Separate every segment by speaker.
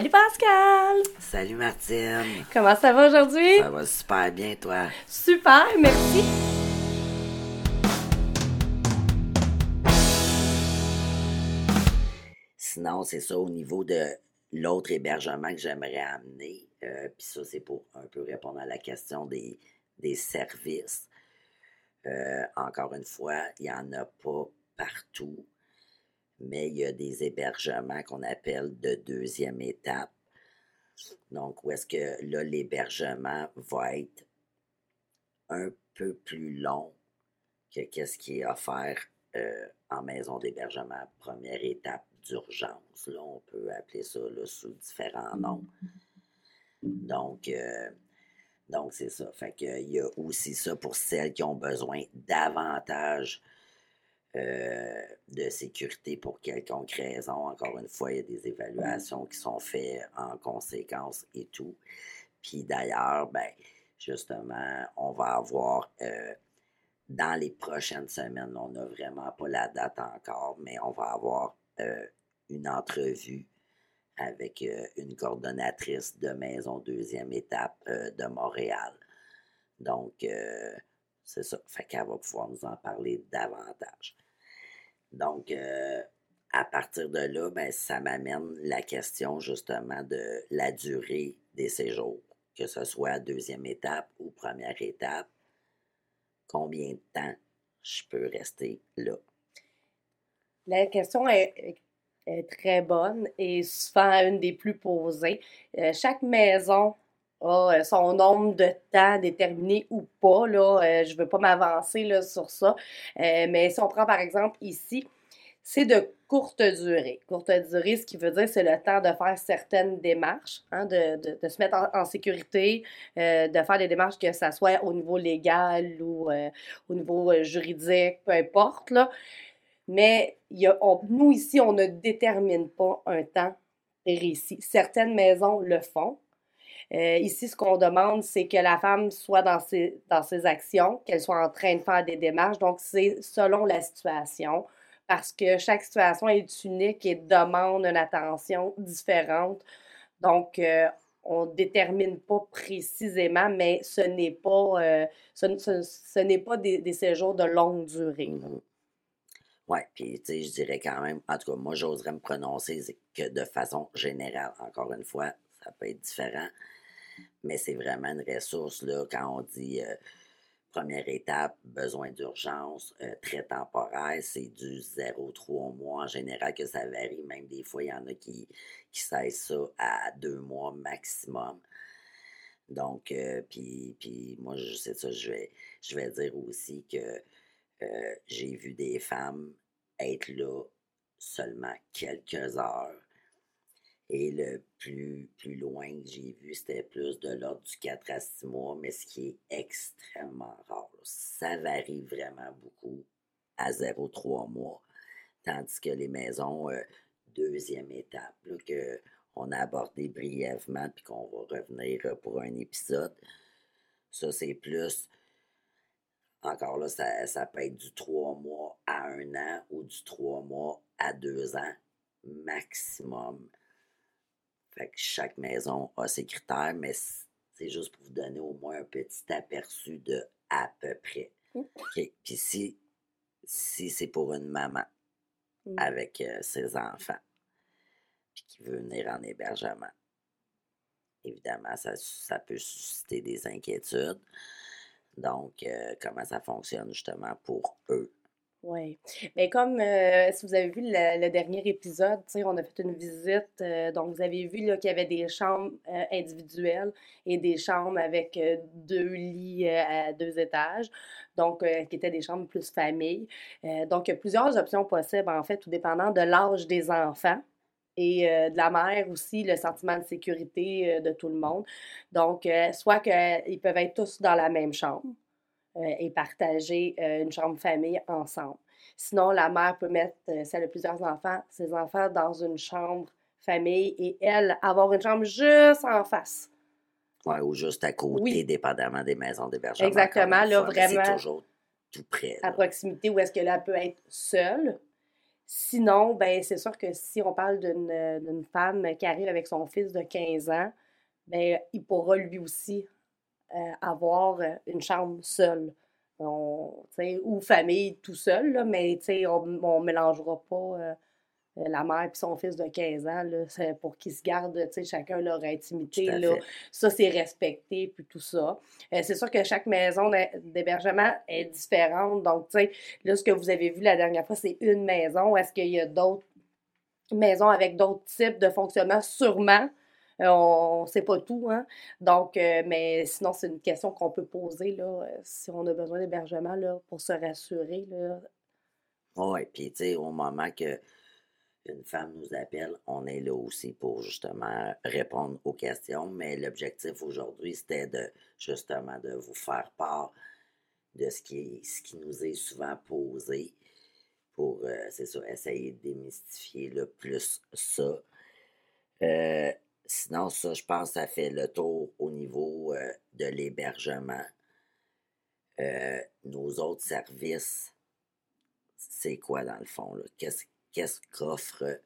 Speaker 1: Salut Pascal!
Speaker 2: Salut Martine!
Speaker 1: Comment ça va aujourd'hui?
Speaker 2: Ça va super bien, toi?
Speaker 1: Super, merci!
Speaker 2: Sinon, c'est ça au niveau de l'autre hébergement que j'aimerais amener. Euh, Puis ça, c'est pour un peu répondre à la question des, des services. Euh, encore une fois, il n'y en a pas partout, mais il y a des hébergements qu'on appelle de deuxième étape. Donc, où est-ce que là, l'hébergement va être un peu plus long que qu'est-ce qui est offert euh, en maison d'hébergement, première étape d'urgence. Là, on peut appeler ça là, sous différents noms. Donc, euh, donc c'est ça. Fait qu'il y a aussi ça pour celles qui ont besoin davantage euh, de sécurité pour quelconque raison. Encore une fois, il y a des évaluations qui sont faites en conséquence et tout. Puis d'ailleurs, ben, justement, on va avoir euh, dans les prochaines semaines, on n'a vraiment pas la date encore, mais on va avoir euh, une entrevue avec une coordonnatrice de maison deuxième étape de Montréal. Donc, c'est ça. Fait qu'elle va pouvoir nous en parler davantage. Donc, euh, à partir de là, ben, ça m'amène la question justement de la durée des séjours, que ce soit deuxième étape ou première étape. Combien de temps je peux rester là?
Speaker 1: La question est, très bonne et souvent une des plus posées. Euh, chaque maison a euh, son nombre de temps déterminé ou pas. Là, euh, je ne veux pas m'avancer sur ça. Euh, mais si on prend par exemple ici, c'est de courte durée. Courte durée, ce qui veut dire, c'est le temps de faire certaines démarches, hein, de, de, se mettre en, sécurité, de faire des démarches, que ce soit au niveau légal ou au niveau juridique, peu importe. Là. Mais y a, on, nous, ici, on ne détermine pas un temps précis. Certaines maisons le font. Euh, ici, ce qu'on demande, c'est que la femme soit dans ses, dans ses actions, qu'elle soit en train de faire des démarches. Donc, c'est selon la situation parce que chaque situation est unique et demande une attention différente. Donc, euh, on ne détermine pas précisément, mais ce n'est pas, euh, ce, n'est pas des, séjours de longue durée.
Speaker 2: Mm -hmm. Oui, puis tu sais, je dirais quand même, en tout cas, moi, j'oserais me prononcer que de façon générale, encore une fois, ça peut être différent, mais c'est vraiment une ressource, là, quand on dit euh, Première étape, besoin d'urgence, euh, très temporaire, c'est du 0-3 mois en général que ça varie. Même des fois, il y en a qui, qui cessent ça à deux mois maximum. Donc, euh, puis, moi, je sais ça, je vais, je vais dire aussi que j'ai vu des femmes être là seulement quelques heures et le plus, loin que j'ai vu, c'était plus de l'ordre du 4 à 6 mois, mais ce qui est extrêmement rare. Ça varie vraiment beaucoup à 0,3 mois. Tandis que les maisons euh, deuxième étape, là, que on a abordé brièvement, puis qu'on va revenir euh, pour un épisode, ça c'est plus. Encore là, ça, ça peut être du 3 mois à 1 an ou du 3 mois à 2 ans maximum. Fait que chaque maison a ses critères, mais c'est juste pour vous donner au moins un petit aperçu de à peu près. Okay. Puis si, si c'est pour une maman mmh. avec euh, ses enfants, puis qui veut venir en hébergement, évidemment, ça, ça peut susciter des inquiétudes. Donc, euh, comment ça fonctionne justement pour eux?
Speaker 1: Oui. Mais comme euh, si vous avez vu le, dernier épisode, on a fait une visite, euh, donc vous avez vu qu'il y avait des chambres euh, individuelles et des chambres avec deux lits à deux étages, donc qui étaient des chambres plus famille. donc plusieurs options possibles, en fait, tout dépendant de l'âge des enfants et de la mère aussi, le sentiment de sécurité de tout le monde. Donc, soit qu'ils peuvent être tous dans la même chambre et partager euh, une chambre famille ensemble. Sinon, la mère peut mettre, euh, si elle a plusieurs enfants, ses enfants dans une chambre famille et elle avoir une chambre juste en face.
Speaker 2: Oui, ou juste à côté, oui. dépendamment des maisons d'hébergement.
Speaker 1: Exactement, là,
Speaker 2: fois,
Speaker 1: vraiment.
Speaker 2: C'est toujours tout près.
Speaker 1: Là. À proximité, où est-ce que là, elle peut être seule. Sinon, ben c'est sûr que si on parle d'une femme qui arrive avec son fils de 15 ans, ben il pourra lui aussi avoir une chambre seule. ou famille tout seul, là, mais on ne mélangera pas euh, la mère et son fils de 15 ans, c'est pour qu'ils se gardent chacun leur intimité. Là. Ça, c'est respecté, puis tout ça. Euh, c'est sûr que chaque maison d'hébergement est différente. Donc, là, ce que vous avez vu la dernière fois, c'est une maison. Est-ce qu'il y a d'autres maisons avec d'autres types de fonctionnement? Sûrement. Euh, on ne sait pas tout, hein? Donc, mais sinon, c'est une question qu'on peut poser, là, si on a besoin d'hébergement, là, pour se rassurer, là.
Speaker 2: Oui, puis, tu sais, au moment que une femme nous appelle, on est là aussi pour justement répondre aux questions. Mais l'objectif aujourd'hui, c'était de justement de vous faire part de ce qui, ce qui nous est souvent posé pour, euh, c'est ça, essayer de démystifier le plus ça. Euh, sinon, ça, je pense, ça fait le tour au niveau euh, de l'hébergement. nos autres services, c'est quoi dans le fond? Qu'est-ce qu'est-ce qu'offrent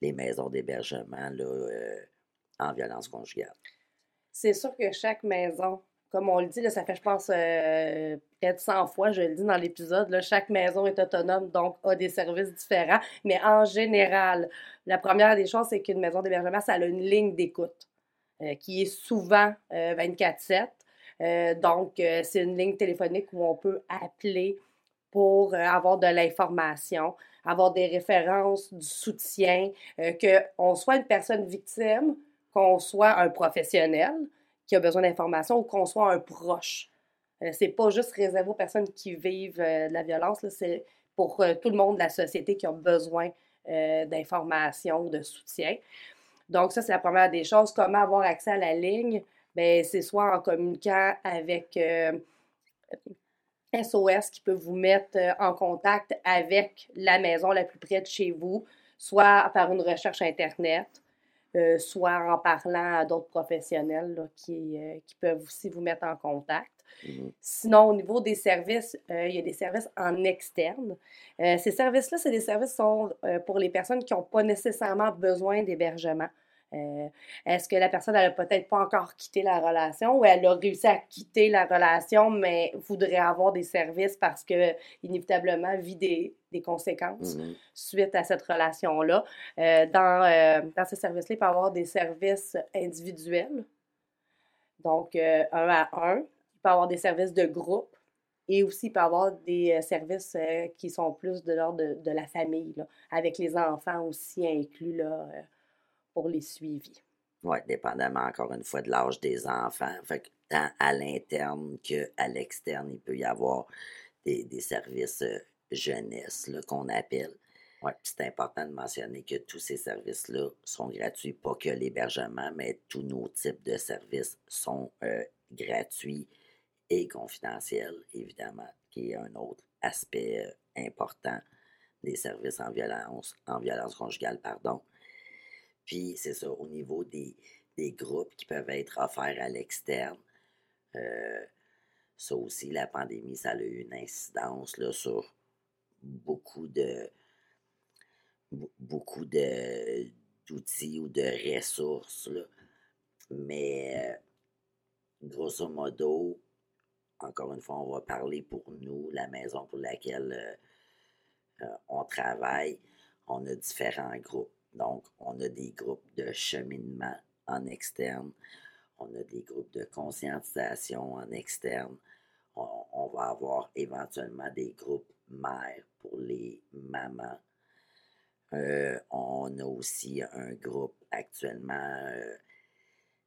Speaker 2: les maisons d'hébergement euh, en violence conjugale?
Speaker 1: C'est sûr que chaque maison, comme on le dit, ça fait, je pense, euh, près de 100 fois, je le dis dans l'épisode, chaque maison est autonome, donc a des services différents. Mais en général, la première des choses, c'est qu'une maison d'hébergement, ça a une ligne d'écoute euh, qui est souvent 24-7. donc, c'est une ligne téléphonique où on peut appeler pour avoir de l'information avoir des références, du soutien, euh, qu'on soit une personne victime, qu'on soit un professionnel qui a besoin d'informations ou qu'on soit un proche. Euh, c'est pas juste réservé aux personnes qui vivent euh, de la violence, c'est pour tout le monde de la société qui a besoin d'informations, de soutien. Donc, ça, c'est la première des choses. Comment avoir accès à la ligne? Bien, c'est soit en communiquant avec SOS qui peut vous mettre euh, en contact avec la maison la plus près de chez vous, soit par une recherche Internet, euh, soit en parlant à d'autres professionnels qui, euh, qui, peuvent aussi vous mettre en contact. Mmh Sinon, au niveau des services, il y a des services en externe. ces services-là, c'est des services qui sont pour les personnes qui n'ont pas nécessairement besoin d'hébergement. Euh, est-ce que la personne n'a peut-être pas encore quitté la relation ou elle a réussi à quitter la relation, mais voudrait avoir des services parce que inévitablement vit des, conséquences mm-hmm. suite à cette relation-là? Euh, dans, euh, dans ces services-là, il peut y avoir des services individuels, donc un à un. Il peut y avoir des services de groupe et aussi il peut y avoir des services qui sont plus de l'ordre de, la famille, avec les enfants aussi inclus. Là, pour les suivis.
Speaker 2: Oui, dépendamment encore une fois de l'âge des enfants. Fait tant à l'interne qu'à l'externe, il peut y avoir des, services euh, jeunesse qu'on appelle. Ouais, c'est important de mentionner que tous ces services-là sont gratuits, pas que l'hébergement, mais tous nos types de services sont euh, gratuits et confidentiels, évidemment, qui est un autre aspect euh, important des services en violence, en violence conjugale, pardon. Puis, c'est ça, au niveau des, groupes qui peuvent être offerts à l'externe, euh, ça aussi, la pandémie, ça a eu une incidence là, sur beaucoup de beaucoup de d'outils ou de ressources. Mais euh, grosso modo, encore une fois, on va parler pour nous, la maison pour laquelle euh, on travaille. On a différents groupes. Donc, on a des groupes de cheminement en externe, on a des groupes de conscientisation en externe, on, va avoir éventuellement des groupes mères pour les mamans. Euh, on a aussi un groupe actuellement, euh,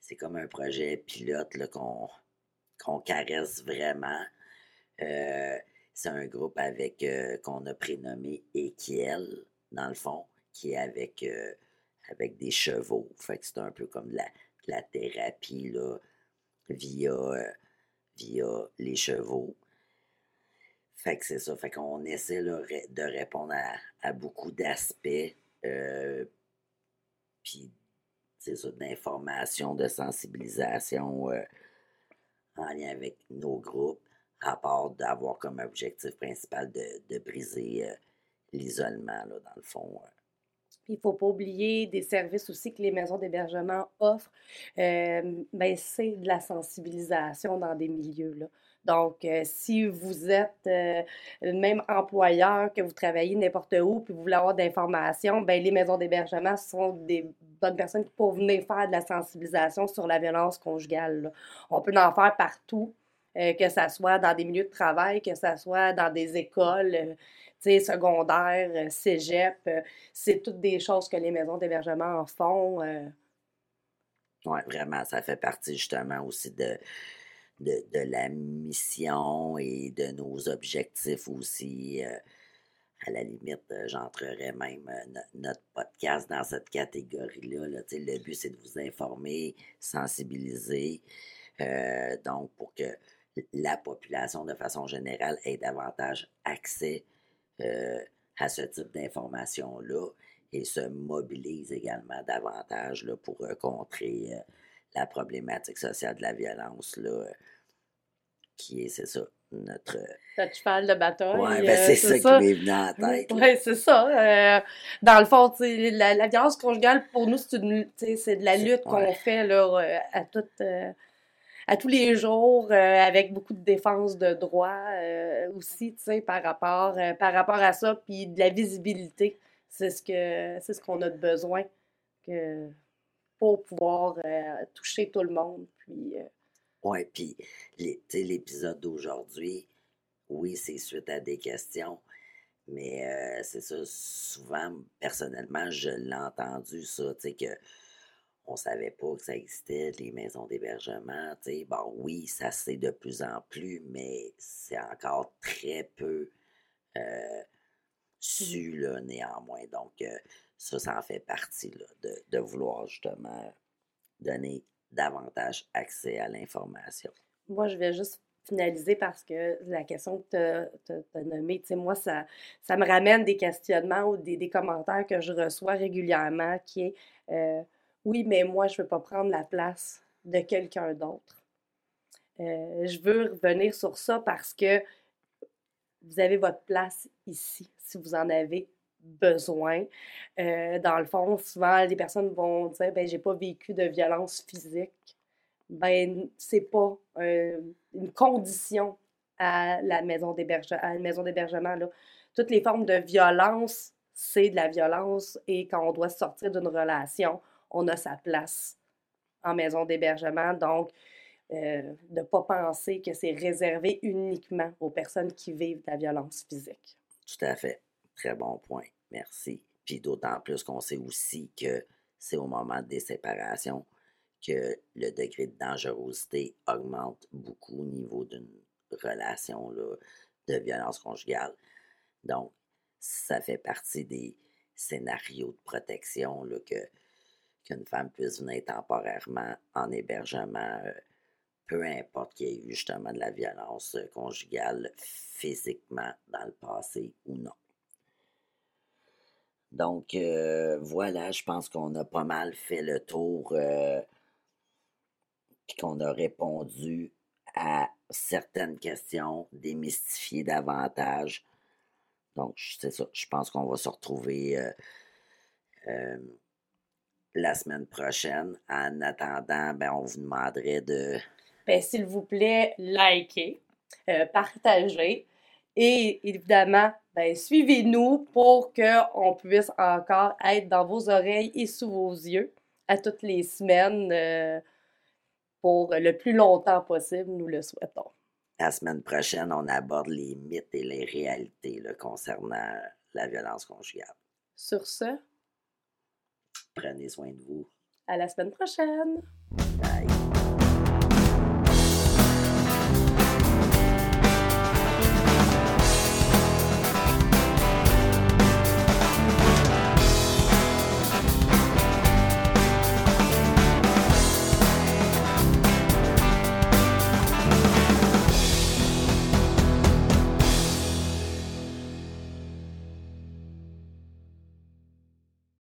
Speaker 2: c'est comme un projet pilote qu'on caresse vraiment. Euh, c'est un groupe avec qu'on a prénommé Ekiel, dans le fond qui est avec, euh, avec des chevaux. Fait que c'est un peu comme la, la thérapie là, via, euh, via les chevaux. Fait que c'est ça. Fait qu'on essaie de répondre à, beaucoup d'aspects. Euh, puis, c'est ça, d'information, de sensibilisation en lien avec nos groupes, à part d'avoir comme objectif principal de, de briser l'isolement, là, dans le fond.
Speaker 1: Il ne faut pas oublier des services aussi que les maisons d'hébergement offrent. Euh, ben, c'est de la sensibilisation dans des milieux. Donc, euh, si vous êtes euh, même employeur, que vous travaillez n'importe où, puis vous voulez avoir d'informations, ben, les maisons d'hébergement sont des bonnes personnes qui peuvent venir faire de la sensibilisation sur la violence conjugale. On peut en faire partout, euh, que ce soit dans des milieux de travail, que ce soit dans des écoles secondaires, cégep. c'est toutes des choses que les maisons d'hébergement en font.
Speaker 2: Oui, vraiment, ça fait partie justement aussi de de, la mission et de nos objectifs aussi. Euh, à la limite, euh, j'entrerais même euh, notre podcast dans cette catégorie-là. Le but, c'est de vous informer, sensibiliser, donc pour que la population, de façon générale, ait davantage accès à ce type d'informations-là et se mobilise également davantage là, pour contrer la problématique sociale de la violence, là, qui est, c'est ça, notre.
Speaker 1: Notre cheval de bataille.
Speaker 2: Oui, ben c'est ça, qui m'est venu en tête.
Speaker 1: Oui, c'est ça. Euh, dans le fond, la, la violence conjugale, pour nous, c'est de la lutte qu'on fait là, euh, à toute. Euh, à tous les jours, avec beaucoup de défense de droits aussi, tu sais, par rapport, par rapport à ça, puis de la visibilité. C'est ce que c'est ce qu'on a de besoin que, pour pouvoir toucher tout le monde. Puis,
Speaker 2: oui, puis l'épisode d'aujourd'hui, oui, c'est suite à des questions, mais euh, c'est ça, souvent, personnellement, je l'ai entendu, ça, tu sais, que on savait pas que ça existait, les maisons d'hébergement, bon, oui, ça c'est de plus en plus, mais c'est encore très peu euh, su, néanmoins. Donc, euh, ça, ça en fait partie, là, de, de vouloir justement donner davantage accès à l'information.
Speaker 1: Moi, je vais juste finaliser parce que la question que tu as, nommée, tu sais, moi, ça, ça me ramène des questionnements ou des, commentaires que je reçois régulièrement qui est euh, Oui, mais moi, je ne veux pas prendre la place de quelqu'un d'autre. Euh, je veux revenir sur ça parce que vous avez votre place ici, si vous en avez besoin. Euh, dans le fond, souvent, les personnes vont dire ben j'ai pas vécu de violence physique. Ben, c'est pas une condition à la maison d'hébergement. Toutes les formes de violence, c'est de la violence et quand on doit sortir d'une relation, on a sa place en maison d'hébergement. Donc, euh, ne pas penser que c'est réservé uniquement aux personnes qui vivent la violence physique.
Speaker 2: Tout à fait. Très bon point. Merci. Puis d'autant plus qu'on sait aussi que c'est au moment des séparations que le degré de dangerosité augmente beaucoup au niveau d'une relation de violence conjugale. Donc, ça fait partie des scénarios de protection là, que qu'une femme puisse venir temporairement en hébergement, euh, peu importe qu'il y ait eu justement de la violence conjugale physiquement dans le passé ou non. Donc, euh, voilà, je pense qu'on a pas mal fait le tour, euh, qu'on a répondu à certaines questions, démystifié davantage. Donc, c'est ça, je pense qu'on va se retrouver euh, la semaine prochaine. En attendant, ben, on vous demanderait de...
Speaker 1: Ben, s'il vous plaît, likez, partagez et évidemment, ben, suivez-nous pour qu'on puisse encore être dans vos oreilles et sous vos yeux à toutes les semaines euh, pour le plus longtemps possible, nous le souhaitons.
Speaker 2: La semaine prochaine, on aborde les mythes et les réalités concernant la violence conjugale.
Speaker 1: Sur ce,
Speaker 2: prenez soin de vous.
Speaker 1: À la semaine prochaine.
Speaker 2: Bye.